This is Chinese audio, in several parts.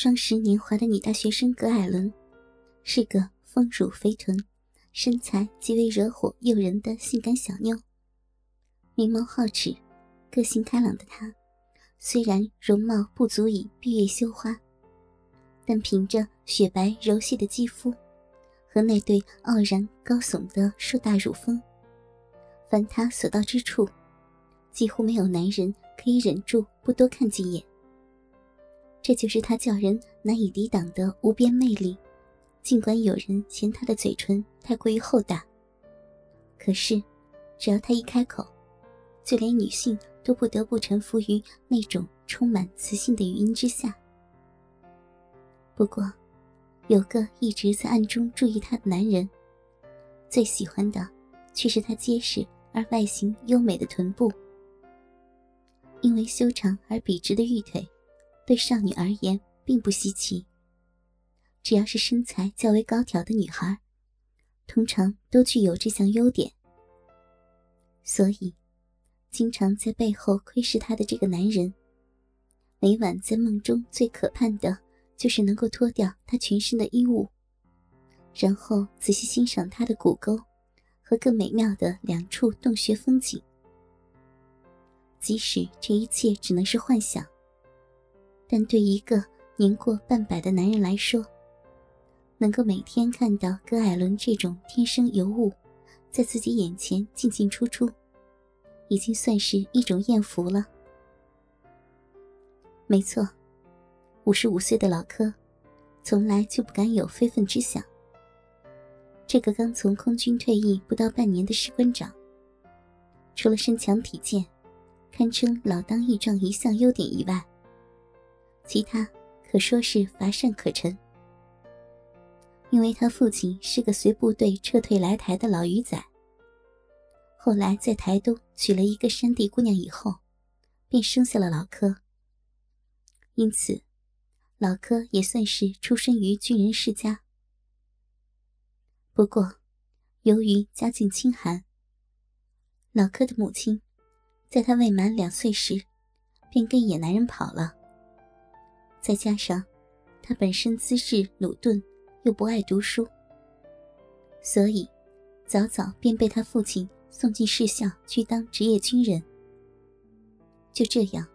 双十年华的女大学生葛艾伦，是个丰乳肥臀、身材极为惹火诱人的性感小妞。明眸皓齿、个性开朗的她，虽然容貌不足以闭月羞花，但凭着雪白柔细的肌肤和那对傲然高耸的硕大乳峰，凡她所到之处，几乎没有男人可以忍住不多看几眼。这就是他叫人难以抵挡的无边魅力。尽管有人嫌他的嘴唇太过于厚大，可是，只要他一开口，就连女性都不得不臣服于那种充满磁性的语音之下。不过，有个一直在暗中注意他的男人，最喜欢的却是他结实而外形优美的臀部，因为修长而笔直的玉腿。对少女而言并不稀奇。只要是身材较为高挑的女孩，通常都具有这项优点。所以，经常在背后窥视她的这个男人，每晚在梦中最可盼的就是能够脱掉她全身的衣物，然后仔细欣赏她的骨沟和更美妙的两处洞穴风景。即使这一切只能是幻想。但对一个年过半百的男人来说，能够每天看到葛艾伦这种天生尤物，在自己眼前进进出出，已经算是一种艳福了。没错，五十五岁的老柯，从来就不敢有非分之想。这个刚从空军退役不到半年的士官长，除了身强体健，堪称老当益壮一项优点以外，其他可说是乏善可陈，因为他父亲是个随部队撤退来台的老鱼仔。后来在台东娶了一个山地姑娘以后，便生下了老柯。因此，老柯也算是出身于军人世家。不过，由于家境清寒，老柯的母亲在他未满两岁时，便跟野男人跑了。再加上，他本身资质鲁钝，又不爱读书，所以早早便被他父亲送进士校去当职业军人。就这样，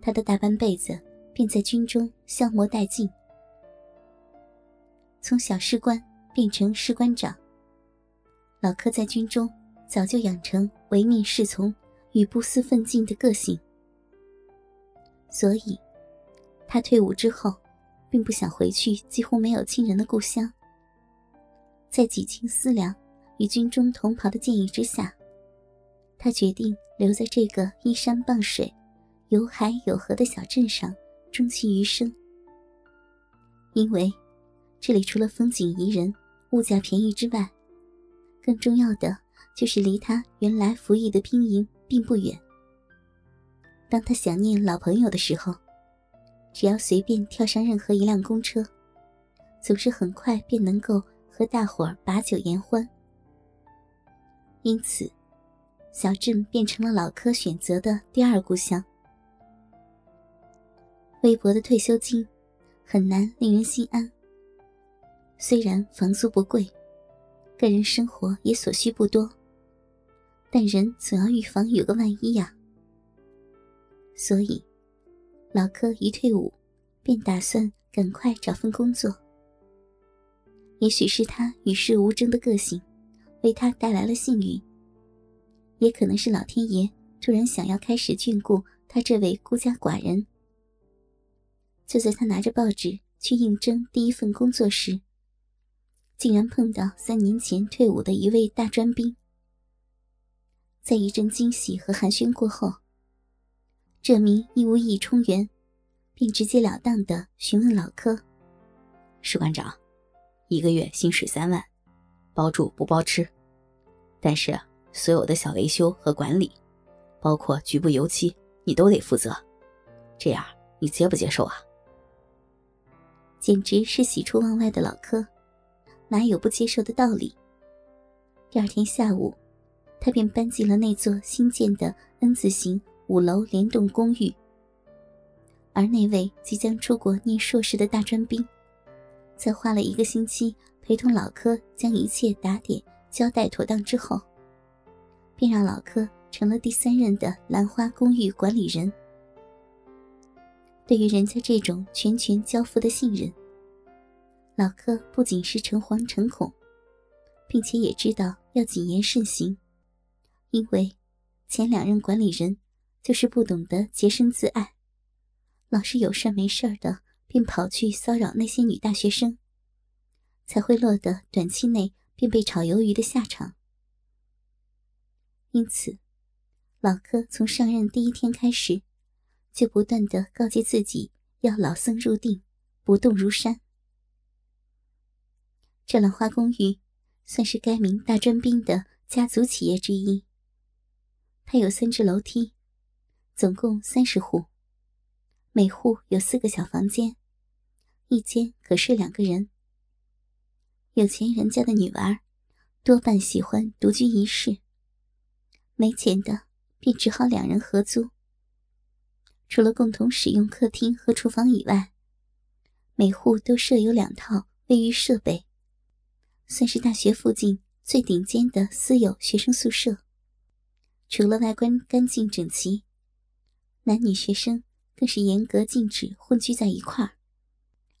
他的大半辈子便在军中消磨殆尽。从小士官变成士官长，老柯在军中早就养成唯命是从与不思奋进的个性，所以。他退伍之后，并不想回去几乎没有亲人的故乡。在几经思量与军中同袍的建议之下，他决定留在这个依山傍水、有海有河的小镇上，终其余生。因为这里除了风景宜人、物价便宜之外，更重要的就是离他原来服役的兵营并不远。当他想念老朋友的时候，只要随便跳上任何一辆公车，总是很快便能够和大伙儿把酒言欢。因此，小镇变成了老柯选择的第二故乡。微薄的退休金很难令人心安。虽然房租不贵，个人生活也所需不多，但人总要预防有个万一呀。所以。老柯一退伍，便打算赶快找份工作。也许是他与世无争的个性，为他带来了幸运；也可能是老天爷突然想要开始眷顾他这位孤家寡人。就在他拿着报纸去应征第一份工作时，竟然碰到三年前退伍的一位大专兵。在一阵惊喜和寒暄过后。这名义务役冲员，并直截了当的询问老柯：“士官长，一个月薪水三万，包住不包吃，但是所有的小维修和管理，包括局部油漆，你都得负责。这样你接不接受啊？”简直是喜出望外的老柯，哪有不接受的道理？第二天下午，他便搬进了那座新建的 N 字形。五楼联动公寓，而那位即将出国念硕士的大专兵，在花了一个星期陪同老柯将一切打点交代妥当之后，便让老柯成了第三任的兰花公寓管理人。对于人家这种全权交付的信任，老柯不仅是诚惶诚恐，并且也知道要谨言慎行，因为前两任管理人就是不懂得洁身自爱。老是有事没事的，便跑去骚扰那些女大学生，才会落得短期内便被炒鱿鱼的下场。因此，老柯从上任第一天开始，就不断的告诫自己要老僧入定，不动如山。这兰花公寓算是该名大专兵的家族企业之一。它有三只楼梯，总共三十户。每户有四个小房间，一间可睡两个人。有钱人家的女儿多半喜欢独居一室，没钱的便只好两人合租。除了共同使用客厅和厨房以外，每户都设有两套卫浴设备，算是大学附近最顶尖的私有学生宿舍。除了外观干净整齐，男女学生。更是严格禁止混居在一块儿。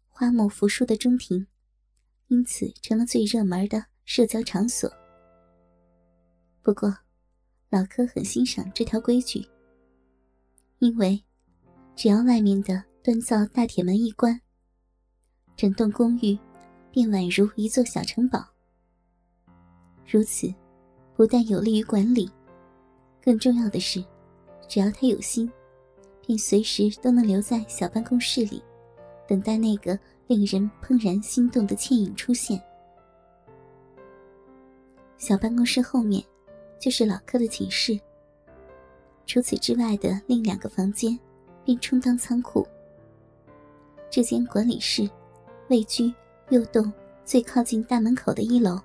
花木扶疏的中庭，因此成了最热门的社交场所。不过，老柯很欣赏这条规矩，因为只要外面的锻造大铁门一关，整栋公寓便宛如一座小城堡。如此，不但有利于管理，更重要的是，只要他有心。并随时都能留在小办公室里，等待那个令人怦然心动的倩影出现。小办公室后面就是老柯的寝室，除此之外的另两个房间便充当仓库。这间管理室位居右栋最靠近大门口的一楼。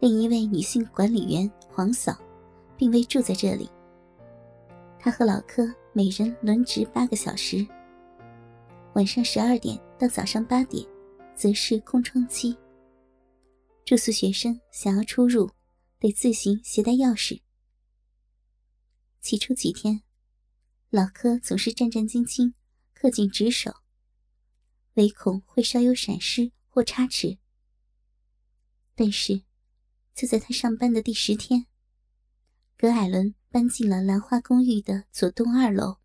另一位女性管理员黄嫂，并未住在这里。她和老柯。每人轮值八个小时，晚上十二点到早上八点，则是空窗期。住宿学生想要出入，得自行携带钥匙。起初几天，老柯总是战战兢兢、恪尽职守，唯恐会稍有闪失或差池。但是，就在他上班的第十天，葛艾伦。搬进了兰花公寓的左栋二楼。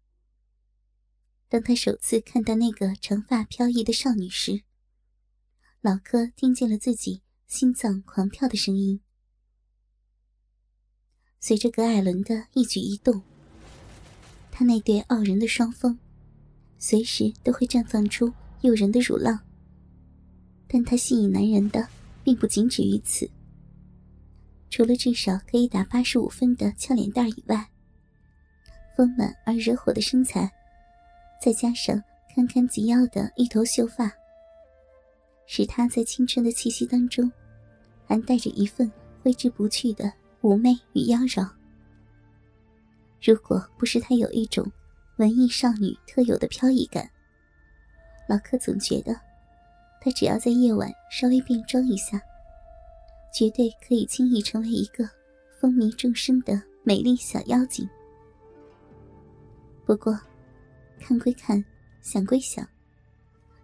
当他首次看到那个长发飘逸的少女时，老柯听见了自己心脏狂跳的声音。随着葛艾伦的一举一动，他那对傲人的双峰，随时都会绽放出诱人的乳浪。但他吸引男人的，并不仅止于此。除了至少可以打八十五分的俏脸蛋以外，丰满而惹火的身材，再加上堪堪及腰的一头秀发，使她在青春的气息当中，还带着一份挥之不去的妩媚与妖娆。如果不是她有一种文艺少女特有的飘逸感，老柯总觉得，她只要在夜晚稍微变装一下。绝对可以轻易成为一个风靡众生的美丽小妖精。不过，看归看，想归想，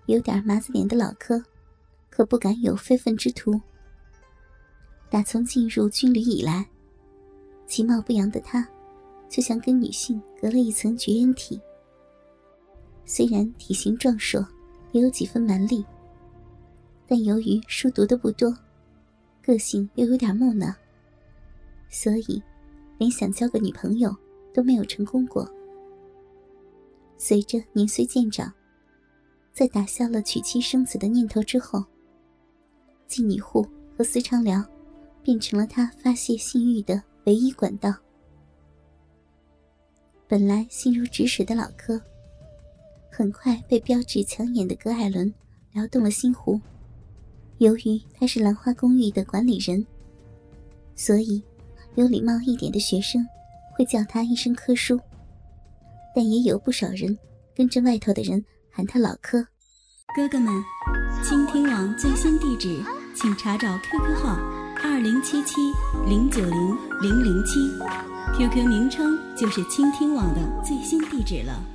有点麻子脸的老柯，可不敢有非分之徒。打从进入军旅以来，其貌不扬的他，就像跟女性隔了一层绝缘体。虽然体型壮硕，也有几分蛮力，但由于书读的不多。个性又有点木讷，所以连想交个女朋友都没有成功过。随着年岁渐长，在打消了娶妻生子的念头之后，妓女户和私娼聊变成了他发泄性欲的唯一管道。本来心如止水的老柯，很快被标致抢眼的葛艾伦撩动了心湖。由于他是兰花公寓的管理人，所以有礼貌一点的学生会叫他一声“柯叔”，但也有不少人跟着外头的人喊他老柯。哥哥们，倾听网最新地址，请查找 QQ 号二零七七零九零零零七，QQ 名称就是倾听网的最新地址了。